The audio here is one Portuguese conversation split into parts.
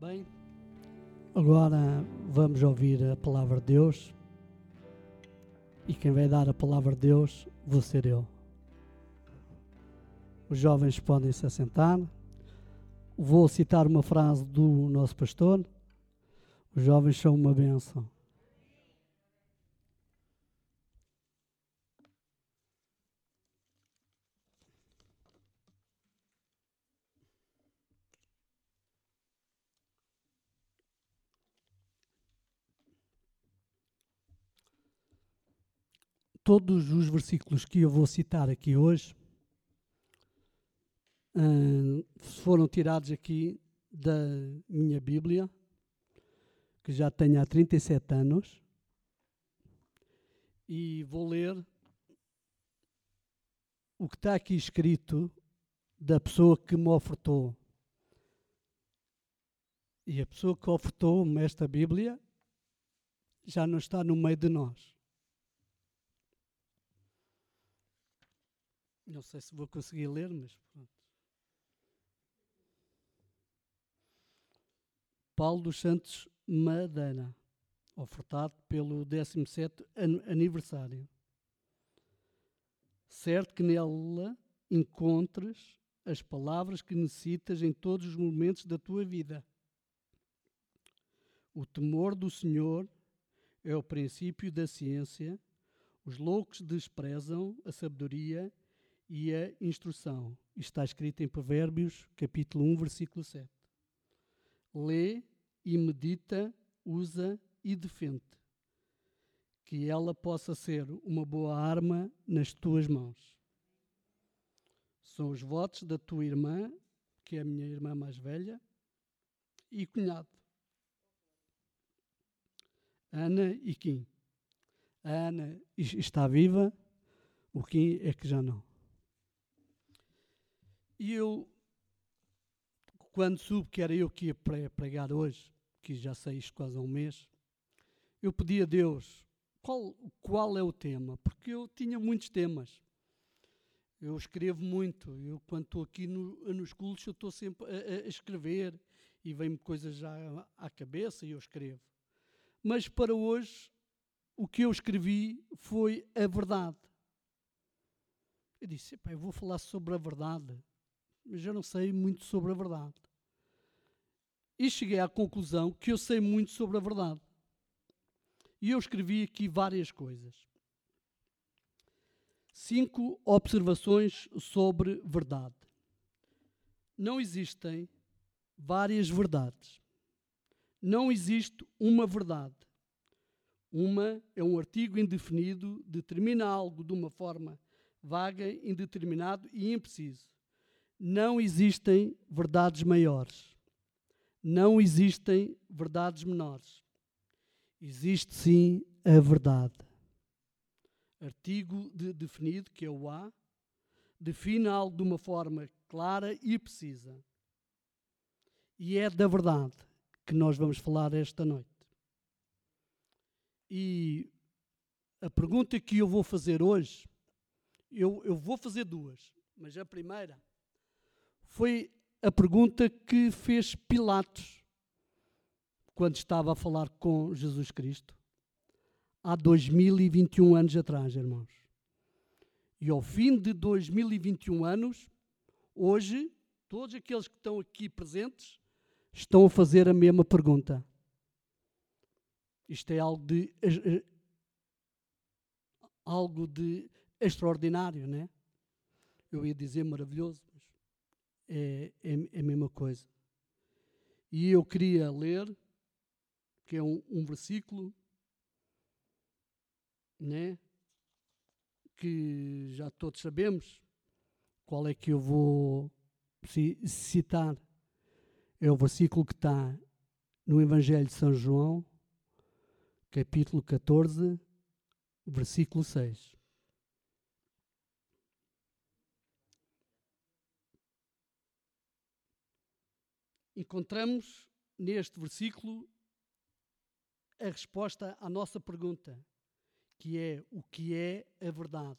Bem, agora vamos ouvir a palavra de Deus. E quem vai dar a palavra de Deus vou ser eu. Os jovens podem se assentar. Vou citar uma frase do nosso pastor. Os jovens são uma benção. Todos os versículos que eu vou citar aqui hoje uh, foram tirados aqui da minha Bíblia, que já tenho há 37 anos, e vou ler o que está aqui escrito da pessoa que me ofertou. E a pessoa que ofertou-me esta Bíblia já não está no meio de nós. Não sei se vou conseguir ler, mas pronto. Paulo dos Santos Madeira, ofertado pelo 17 aniversário. Certo que nela encontres as palavras que necessitas em todos os momentos da tua vida. O temor do Senhor é o princípio da ciência. Os loucos desprezam a sabedoria e a instrução. Está escrito em Provérbios, capítulo 1, versículo 7. Lê e medita, usa e defende. Que ela possa ser uma boa arma nas tuas mãos. São os votos da tua irmã, que é a minha irmã mais velha, e cunhado. Ana e Kim. A Ana está viva, o Kim é que já não. E eu, quando soube que era eu que ia pregar hoje, que já sei isto quase há um mês, eu pedi a Deus qual, qual é o tema, porque eu tinha muitos temas. Eu escrevo muito, eu quando estou aqui no, nos cultos eu estou sempre a, a escrever e vem-me coisas já à cabeça e eu escrevo. Mas para hoje o que eu escrevi foi a verdade. Eu disse, eu vou falar sobre a verdade mas eu não sei muito sobre a verdade. E cheguei à conclusão que eu sei muito sobre a verdade. E eu escrevi aqui várias coisas. Cinco observações sobre verdade. Não existem várias verdades. Não existe uma verdade. Uma é um artigo indefinido, determina algo de uma forma vaga, indeterminado e impreciso. Não existem verdades maiores. Não existem verdades menores. Existe sim a verdade. Artigo de definido, que é o A, define algo de uma forma clara e precisa. E é da verdade que nós vamos falar esta noite. E a pergunta que eu vou fazer hoje, eu, eu vou fazer duas, mas a primeira foi a pergunta que fez Pilatos quando estava a falar com Jesus Cristo, há 2021 anos atrás, irmãos. E ao fim de 2021 anos, hoje, todos aqueles que estão aqui presentes estão a fazer a mesma pergunta. Isto é algo de algo de extraordinário, né? Eu ia dizer maravilhoso, é, é, é a mesma coisa. E eu queria ler, que é um, um versículo, né? que já todos sabemos qual é que eu vou citar. É o versículo que está no Evangelho de São João, capítulo 14, versículo 6. Encontramos neste versículo a resposta à nossa pergunta, que é o que é a verdade.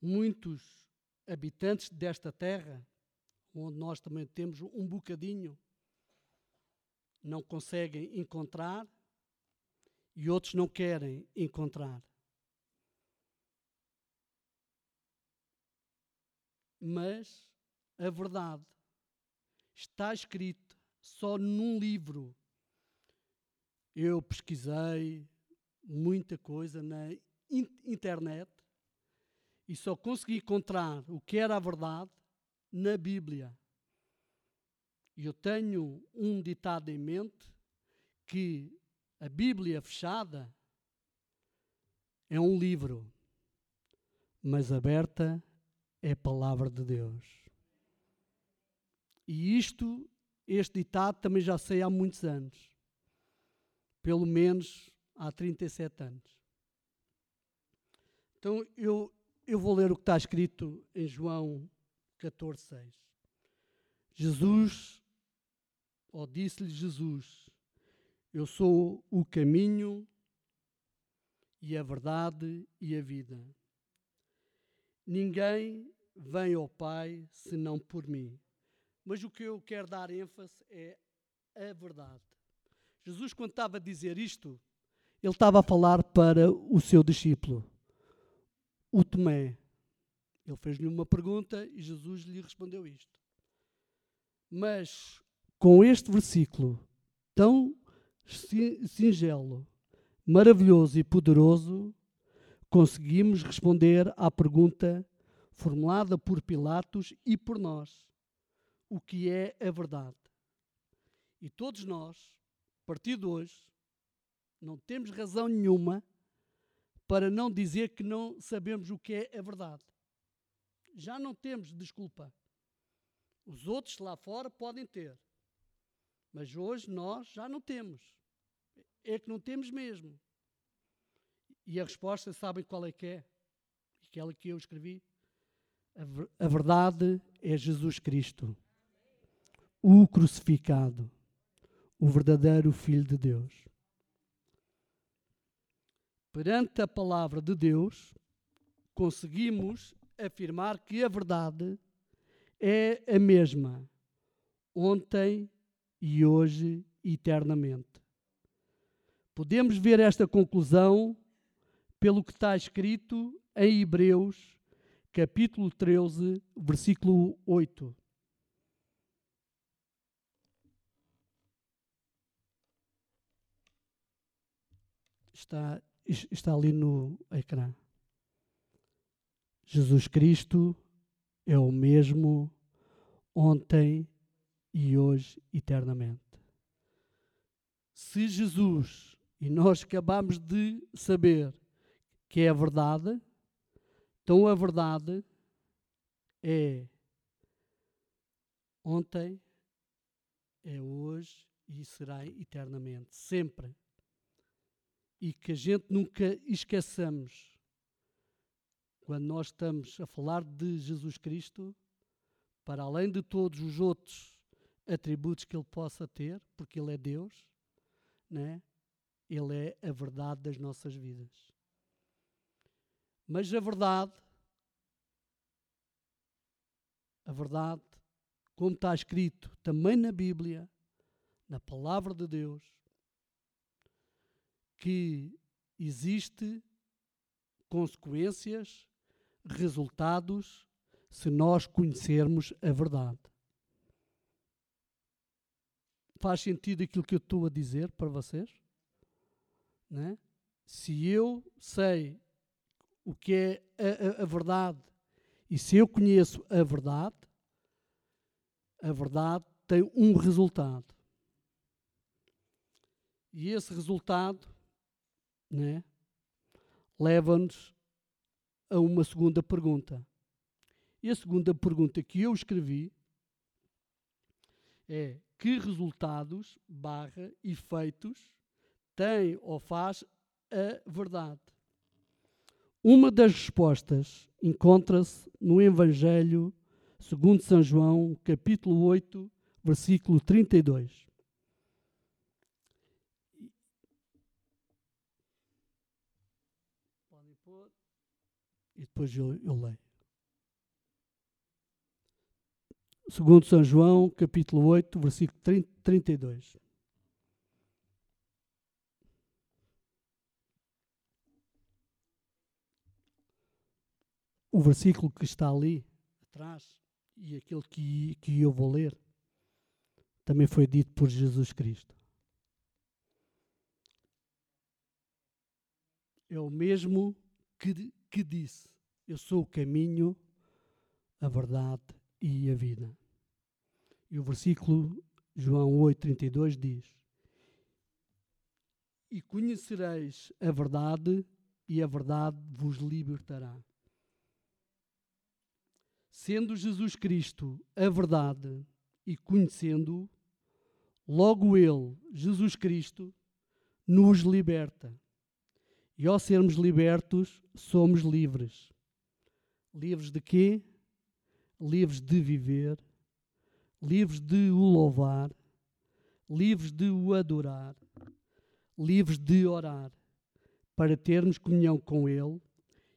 Muitos habitantes desta terra, onde nós também temos um bocadinho, não conseguem encontrar e outros não querem encontrar. Mas a verdade está escrita só num livro. Eu pesquisei muita coisa na internet e só consegui encontrar o que era a verdade na Bíblia. E eu tenho um ditado em mente que a Bíblia fechada é um livro, mas aberta é a palavra de Deus. E isto, este ditado também já sei há muitos anos. Pelo menos há 37 anos. Então eu, eu vou ler o que está escrito em João 14, 6. Jesus, ou disse-lhe Jesus, eu sou o caminho e a verdade e a vida. Ninguém vem ao Pai senão por mim. Mas o que eu quero dar ênfase é a verdade. Jesus, quando estava a dizer isto, ele estava a falar para o seu discípulo, o Tomé. Ele fez-lhe uma pergunta e Jesus lhe respondeu isto. Mas com este versículo tão singelo, maravilhoso e poderoso, conseguimos responder à pergunta formulada por Pilatos e por nós: o que é a verdade? E todos nós, a partir de hoje, não temos razão nenhuma para não dizer que não sabemos o que é a verdade. Já não temos desculpa. Os outros lá fora podem ter. Mas hoje nós já não temos. É que não temos mesmo. E a resposta, sabem qual é que é? Aquela que eu escrevi. A, verdade é Jesus Cristo, o crucificado, o verdadeiro Filho de Deus. Perante a palavra de Deus, conseguimos afirmar que a verdade é a mesma, ontem e hoje eternamente. Podemos ver esta conclusão pelo que está escrito em Hebreus, capítulo 13, versículo 8. Está, está ali no ecrã. Jesus Cristo é o mesmo ontem e hoje eternamente. Se Jesus, e nós acabamos de saber que é a verdade, então a verdade é ontem, é hoje e será eternamente, sempre. E que a gente nunca esqueçamos, quando nós estamos a falar de Jesus Cristo, para além de todos os outros atributos que ele possa ter, porque ele é Deus, né? ele é a verdade das nossas vidas. Mas a verdade, a verdade, como está escrito também na Bíblia, na palavra de Deus, que existe consequências, resultados se nós conhecermos a verdade. Faz sentido aquilo que eu estou a dizer para vocês? Né? Se eu sei o que é a, a, a verdade e se eu conheço a verdade, a verdade tem um resultado. E esse resultado né, leva-nos a uma segunda pergunta. E a segunda pergunta que eu escrevi é que resultados barra efeitos tem ou faz a verdade? Uma das respostas encontra-se no Evangelho segundo São João, capítulo 8, versículo 32. e depois eu, eu leio. Segundo São João, capítulo 8, versículo 30, 32. O versículo que está ali atrás e aquele que, que eu vou ler também foi dito por Jesus Cristo. É o mesmo que que disse: Eu sou o caminho, a verdade e a vida. E o versículo João 8,32 diz: E conhecereis a verdade, e a verdade vos libertará. Sendo Jesus Cristo a verdade e conhecendo-o, logo Ele, Jesus Cristo, nos liberta. E ao sermos libertos, somos livres. Livres de quê? Livres de viver, livres de o louvar, livres de o adorar, livres de orar, para termos comunhão com Ele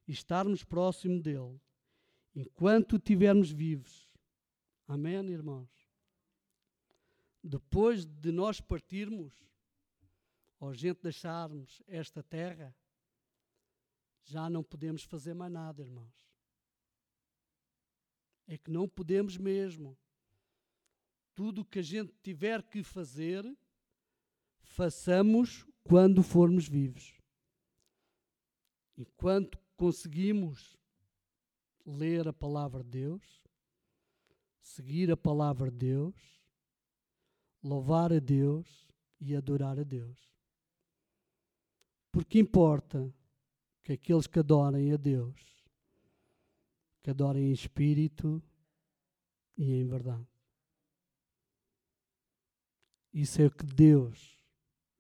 e estarmos próximo dele, enquanto estivermos vivos. Amém, irmãos? Depois de nós partirmos, ou gente deixarmos esta terra, já não podemos fazer mais nada, irmãos. É que não podemos mesmo. Tudo o que a gente tiver que fazer, façamos quando formos vivos. Enquanto conseguimos ler a palavra de Deus, seguir a palavra de Deus, louvar a Deus e adorar a Deus. Porque importa que aqueles que adorem a Deus, que adorem em espírito e em verdade. Isso é o que Deus,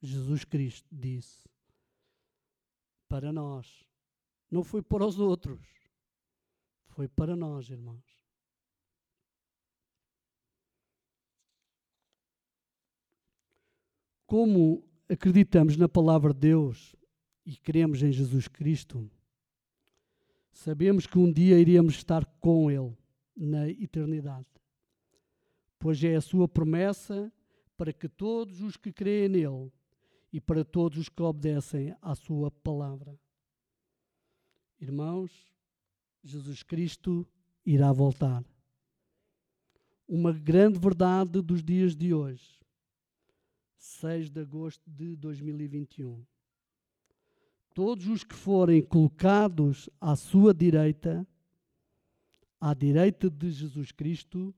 Jesus Cristo, disse para nós. Não foi para os outros, foi para nós, irmãos. Como acreditamos na palavra de Deus e cremos em Jesus Cristo, sabemos que um dia iremos estar com Ele na eternidade, pois é a Sua promessa para que todos os que creem nele e para todos os que obedecem à Sua palavra. Irmãos, Jesus Cristo irá voltar. Uma grande verdade dos dias de hoje, 6 de agosto de 2021 todos os que forem colocados à sua direita, à direita de Jesus Cristo,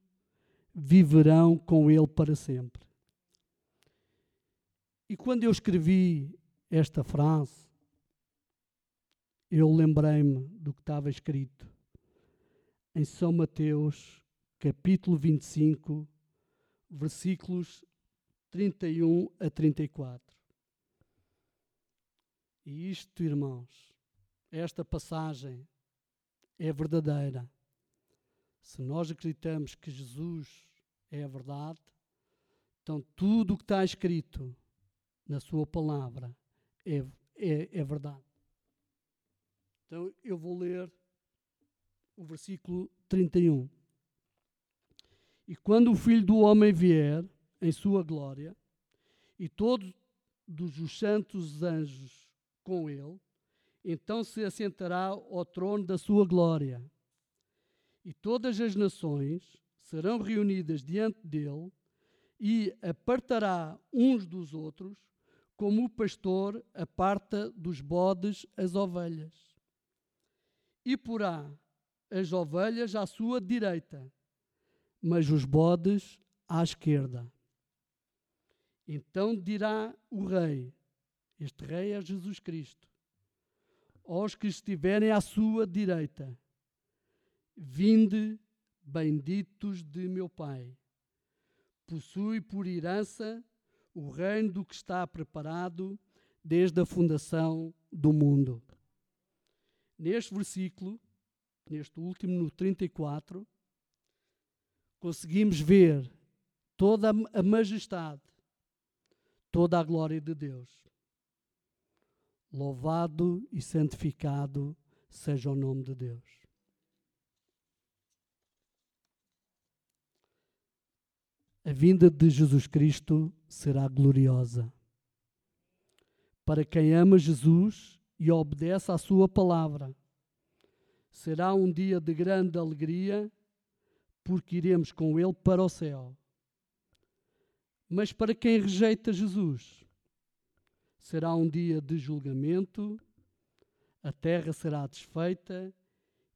viverão com Ele para sempre. E quando eu escrevi esta frase, eu lembrei-me do que estava escrito em São Mateus, capítulo 25, versículos 31 a 34. E isto, irmãos, esta passagem é verdadeira. Se nós acreditamos que Jesus é a verdade, então tudo o que está escrito na Sua palavra é, é, é verdade. Então eu vou ler o versículo 31. E quando o Filho do Homem vier em sua glória, e todos os santos anjos com ele, então se assentará ao trono da sua glória. E todas as nações serão reunidas diante dele, e apartará uns dos outros, como o pastor aparta dos bodes as ovelhas. E porá as ovelhas à sua direita, mas os bodes à esquerda. Então dirá o rei: este rei é Jesus Cristo. Aos que estiverem à sua direita, vinde, benditos de meu Pai. Possui por herança o reino do que está preparado desde a fundação do mundo. Neste versículo, neste último, no 34, conseguimos ver toda a majestade, toda a glória de Deus. Louvado e santificado seja o nome de Deus. A vinda de Jesus Cristo será gloriosa. Para quem ama Jesus e obedece à Sua palavra, Será um dia de grande alegria, porque iremos com Ele para o céu. Mas para quem rejeita Jesus, será um dia de julgamento, a terra será desfeita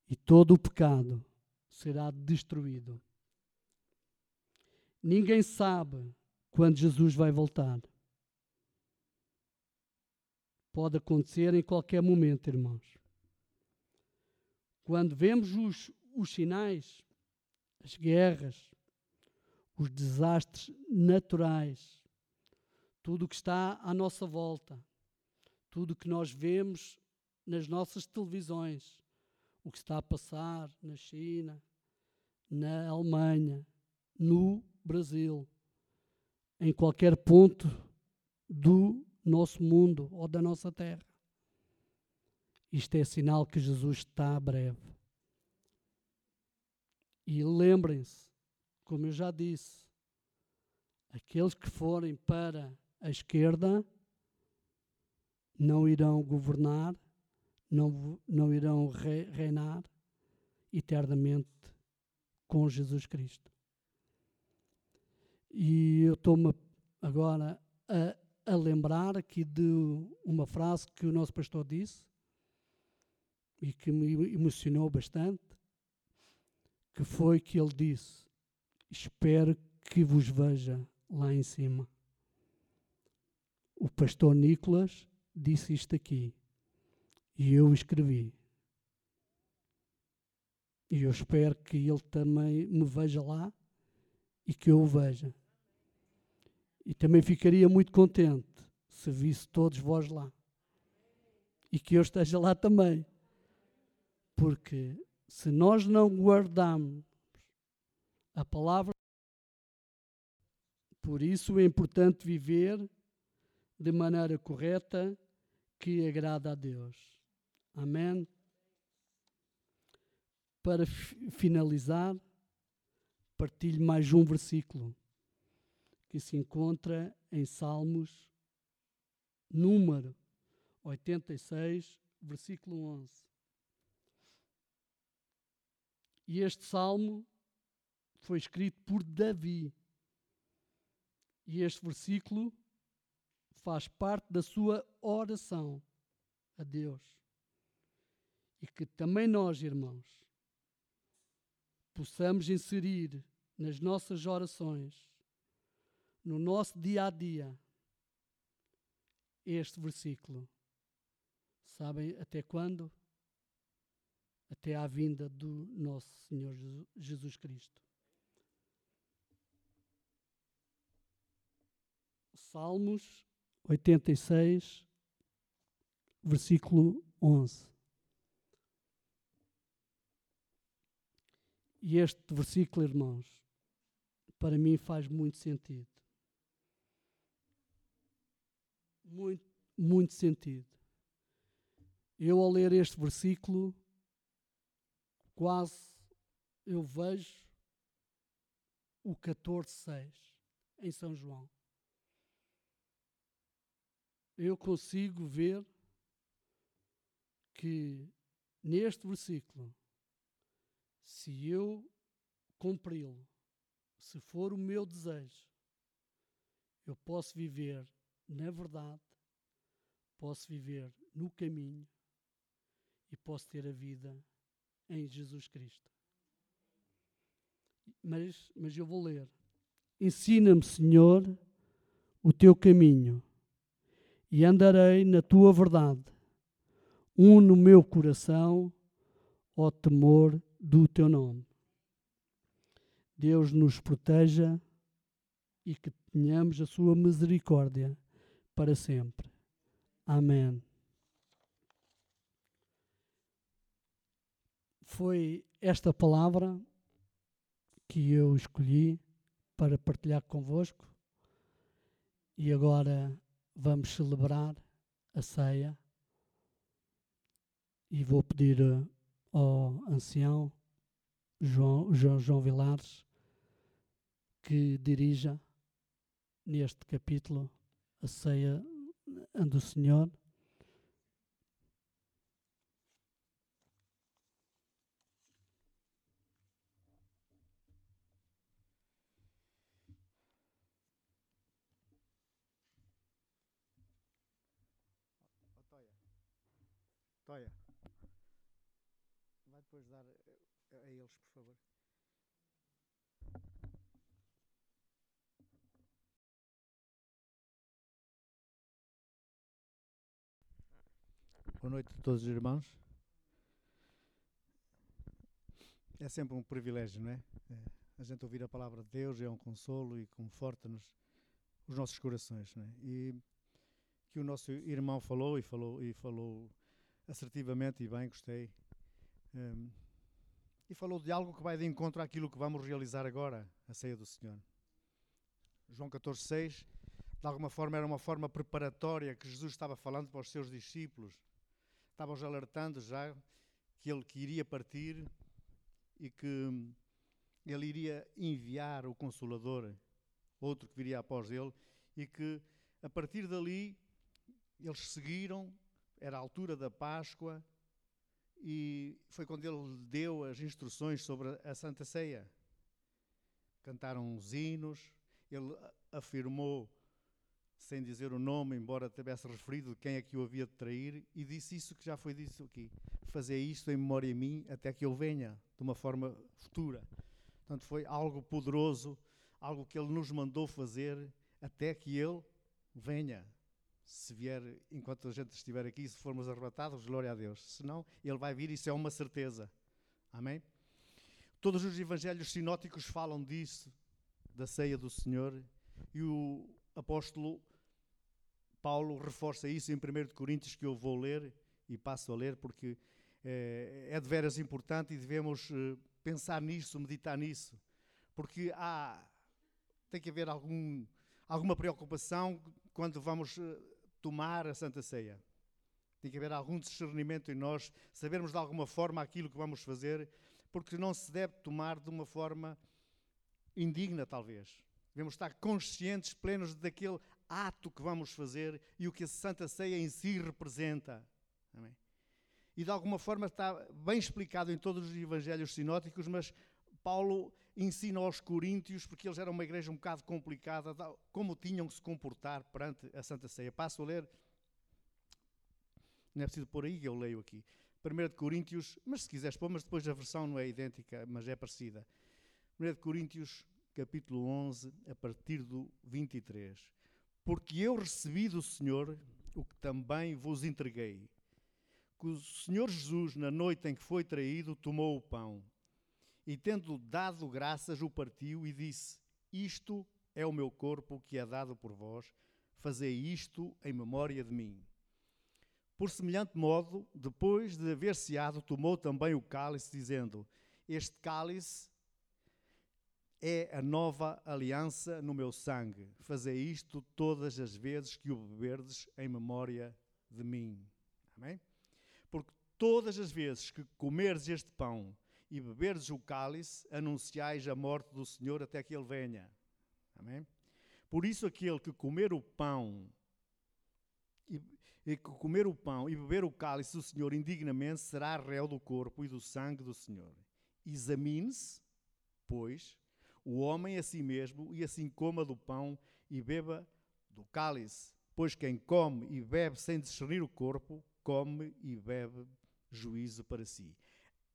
e todo o pecado será destruído. Ninguém sabe quando Jesus vai voltar. Pode acontecer em qualquer momento, irmãos. Quando vemos os, os sinais, as guerras, os desastres naturais, tudo o que está à nossa volta, tudo o que nós vemos nas nossas televisões, o que está a passar na China, na Alemanha, no Brasil, em qualquer ponto do nosso mundo ou da nossa terra. Isto é sinal que Jesus está breve. E lembrem-se, como eu já disse, aqueles que forem para a esquerda não irão governar, não, não irão re, reinar eternamente com Jesus Cristo. E eu estou-me agora a, a lembrar aqui de uma frase que o nosso pastor disse e que me emocionou bastante, que foi que ele disse: Espero que vos veja lá em cima. O pastor Nicolas disse isto aqui e eu escrevi. E eu espero que ele também me veja lá e que eu o veja. E também ficaria muito contente se visse todos vós lá. E que eu esteja lá também. Porque se nós não guardamos a palavra, por isso é importante viver de maneira correta que agrada a Deus. Amém? Para finalizar, partilho mais um versículo que se encontra em Salmos, número 86, versículo 11. E este salmo foi escrito por Davi. E este versículo faz parte da sua oração a Deus. E que também nós, irmãos, possamos inserir nas nossas orações no nosso dia a dia este versículo. Sabem até quando? Até à vinda do nosso Senhor Jesus Cristo. Salmos 86, versículo 11. E este versículo, irmãos, para mim faz muito sentido muito, muito sentido. Eu, ao ler este versículo, quase eu vejo o 14.6 em São João. Eu consigo ver que neste versículo, se eu cumpri-lo, se for o meu desejo, eu posso viver na verdade, posso viver no caminho e posso ter a vida em Jesus Cristo. Mas, mas eu vou ler. Ensina-me, Senhor, o teu caminho e andarei na tua verdade. Um no meu coração, ó temor do teu nome. Deus nos proteja e que tenhamos a sua misericórdia para sempre. Amém. Foi esta palavra que eu escolhi para partilhar convosco e agora vamos celebrar a ceia e vou pedir eh, ao ancião João, João, João Vilares que dirija neste capítulo a ceia do Senhor. Toia. Vai depois dar a, a eles, por favor. Boa noite a todos os irmãos. É sempre um privilégio, não é? é? A gente ouvir a palavra de Deus é um consolo e conforta-nos os nossos corações, não é? E que o nosso irmão falou e falou e falou assertivamente e bem, gostei. Um, e falou de algo que vai de encontro àquilo que vamos realizar agora, a ceia do Senhor. João 14,6, de alguma forma era uma forma preparatória que Jesus estava falando para os seus discípulos. Estava-os alertando já que ele que iria partir e que ele iria enviar o Consolador, outro que viria após ele, e que a partir dali eles seguiram, era a altura da Páscoa, e foi quando ele deu as instruções sobre a Santa Ceia. Cantaram os hinos, ele afirmou, sem dizer o nome, embora tivesse referido quem é que o havia de trair, e disse isso que já foi dito aqui: fazer isto em memória a mim até que ele venha, de uma forma futura. Portanto, foi algo poderoso, algo que ele nos mandou fazer até que ele venha se vier, enquanto a gente estiver aqui, se formos arrebatados, glória a Deus. Se não, Ele vai vir, isso é uma certeza. Amém? Todos os evangelhos sinóticos falam disso, da ceia do Senhor, e o apóstolo Paulo reforça isso em 1 Coríntios, que eu vou ler e passo a ler, porque é, é de veras importante e devemos eh, pensar nisso, meditar nisso, porque há, tem que haver algum, alguma preocupação quando vamos eh, tomar a Santa Ceia. Tem que haver algum discernimento em nós, sabermos de alguma forma aquilo que vamos fazer, porque não se deve tomar de uma forma indigna, talvez. Devemos estar conscientes, plenos daquele ato que vamos fazer e o que a Santa Ceia em si representa. Amém? E de alguma forma está bem explicado em todos os evangelhos sinóticos, mas Paulo ensina aos coríntios, porque eles eram uma igreja um bocado complicada, como tinham que se comportar perante a Santa Ceia. Passo a ler, não é preciso pôr aí, eu leio aqui. 1 de Coríntios, mas se quiseres pôr, mas depois a versão não é idêntica, mas é parecida. 1 de Coríntios, capítulo 11, a partir do 23. Porque eu recebi do Senhor o que também vos entreguei. Que o Senhor Jesus, na noite em que foi traído, tomou o pão e, tendo dado graças, o partiu e disse: Isto é o meu corpo que é dado por vós, fazei isto em memória de mim. Por semelhante modo, depois de haver ceado, tomou também o cálice, dizendo: Este cálice é a nova aliança no meu sangue. Fazei isto todas as vezes que o beberdes em memória de mim. Amém? Porque todas as vezes que comerdes este pão e beberdes o cálice, anunciais a morte do Senhor até que ele venha. Amém? Por isso aquele que comer o pão e, e comer o pão e beber o cálice do Senhor indignamente será réu do corpo e do sangue do Senhor. Examine-se, pois, o homem a si mesmo e assim coma do pão e beba do cálice, pois quem come e bebe sem discernir o corpo, come e bebe juízo para si.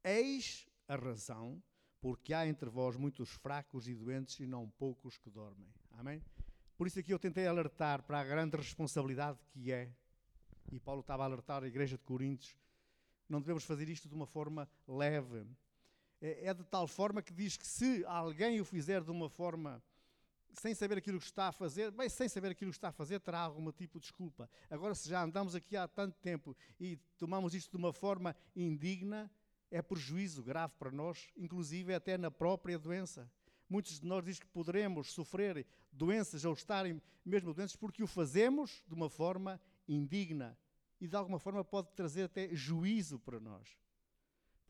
Eis a razão, porque há entre vós muitos fracos e doentes e não poucos que dormem. Amém? Por isso aqui eu tentei alertar para a grande responsabilidade que é, e Paulo estava a alertar a igreja de Coríntios, não devemos fazer isto de uma forma leve. É, é de tal forma que diz que se alguém o fizer de uma forma sem saber aquilo que está a fazer, bem, sem saber aquilo que está a fazer, terá algum tipo de desculpa. Agora, se já andamos aqui há tanto tempo e tomamos isto de uma forma indigna, é prejuízo grave para nós, inclusive até na própria doença. Muitos de nós dizem que poderemos sofrer doenças ou estarem mesmo doentes porque o fazemos de uma forma indigna e de alguma forma pode trazer até juízo para nós.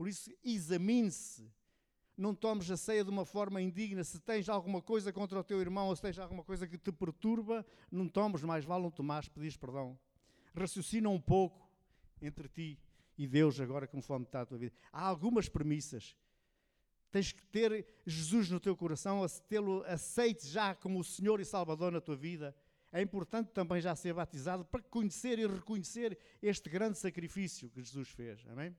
Por isso, examine-se. Não tomes a ceia de uma forma indigna. Se tens alguma coisa contra o teu irmão ou se tens alguma coisa que te perturba, não tomes, mais vale não tomares, pedires perdão. Raciocina um pouco entre ti e Deus agora conforme está a tua vida. Há algumas premissas. Tens que ter Jesus no teu coração, tê-lo aceite já como o Senhor e Salvador na tua vida. É importante também já ser batizado para conhecer e reconhecer este grande sacrifício que Jesus fez. Amém?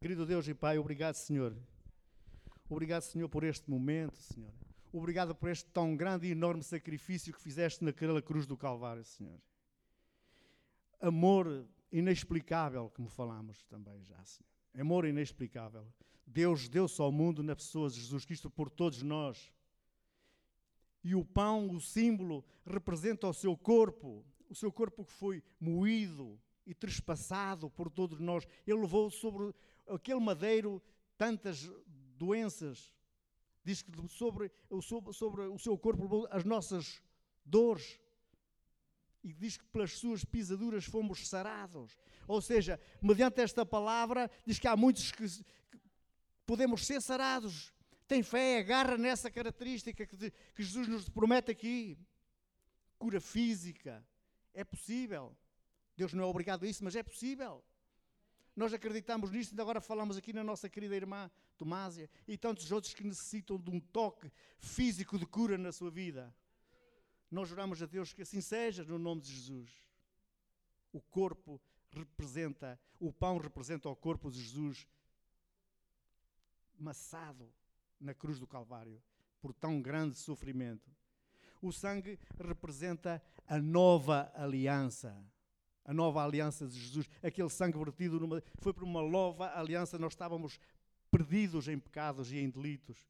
Querido Deus e Pai, obrigado, Senhor. Obrigado, Senhor, por este momento, Senhor. Obrigado por este tão grande e enorme sacrifício que fizeste naquela cruz do Calvário, Senhor. Amor inexplicável, como falamos também já, Senhor. Amor inexplicável. Deus deu-se ao mundo na pessoa de Jesus Cristo por todos nós. E o pão, o símbolo, representa o seu corpo, o seu corpo que foi moído e trespassado por todos nós. Ele levou sobre aquele madeiro tantas doenças, diz que sobre, sobre, sobre o seu corpo as nossas dores. E diz que pelas suas pisaduras fomos sarados. Ou seja, mediante esta palavra, diz que há muitos que, que podemos ser sarados. Tem fé, agarra nessa característica que, que Jesus nos promete aqui. Cura física. É possível. Deus não é obrigado a isso, mas é possível. Nós acreditamos nisto, ainda agora falamos aqui na nossa querida irmã Tomásia e tantos outros que necessitam de um toque físico de cura na sua vida. Nós oramos a Deus que assim seja, no nome de Jesus. O corpo representa, o pão representa o corpo de Jesus massado na cruz do Calvário por tão grande sofrimento. O sangue representa a nova aliança a nova aliança de Jesus, aquele sangue vertido numa, foi por uma nova aliança, nós estávamos perdidos em pecados e em delitos.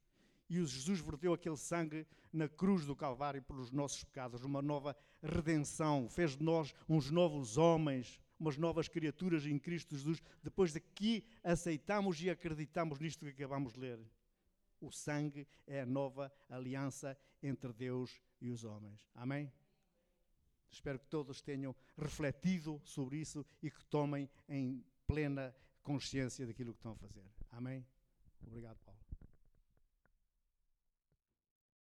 E o Jesus verteu aquele sangue na cruz do Calvário pelos nossos pecados, uma nova redenção, fez de nós uns novos homens, umas novas criaturas em Cristo Jesus, depois de que aceitamos e acreditamos nisto que acabamos de ler. O sangue é a nova aliança entre Deus e os homens. Amém? Espero que todos tenham refletido sobre isso e que tomem em plena consciência daquilo que estão a fazer. Amém? Obrigado, Paulo.